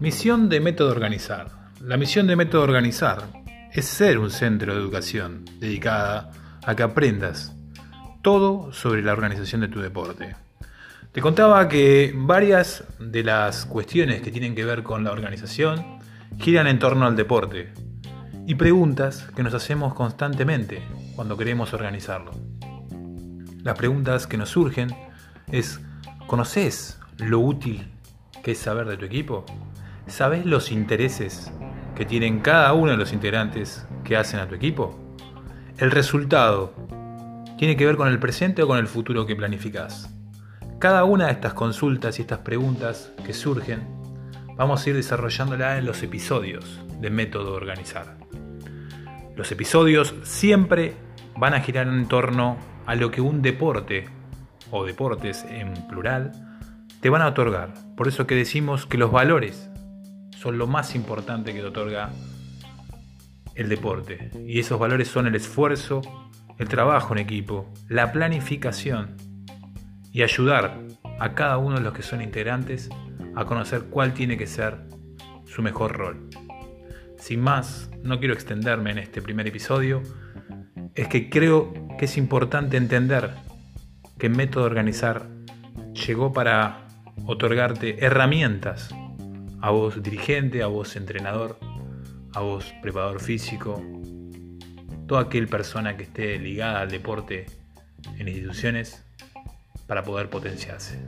Misión de Método Organizar. La misión de Método Organizar es ser un centro de educación dedicada a que aprendas todo sobre la organización de tu deporte. Te contaba que varias de las cuestiones que tienen que ver con la organización giran en torno al deporte y preguntas que nos hacemos constantemente cuando queremos organizarlo. Las preguntas que nos surgen es, ¿conoces lo útil que es saber de tu equipo? ¿Sabes los intereses que tienen cada uno de los integrantes que hacen a tu equipo? El resultado tiene que ver con el presente o con el futuro que planificas. Cada una de estas consultas y estas preguntas que surgen, vamos a ir desarrollándola en los episodios de Método Organizar. Los episodios siempre van a girar en torno a lo que un deporte, o deportes en plural, te van a otorgar. Por eso que decimos que los valores son lo más importante que te otorga el deporte. Y esos valores son el esfuerzo, el trabajo en equipo, la planificación y ayudar a cada uno de los que son integrantes a conocer cuál tiene que ser su mejor rol. Sin más, no quiero extenderme en este primer episodio, es que creo que es importante entender que Método Organizar llegó para otorgarte herramientas a vos dirigente, a vos entrenador, a vos preparador físico, toda aquel persona que esté ligada al deporte en instituciones para poder potenciarse.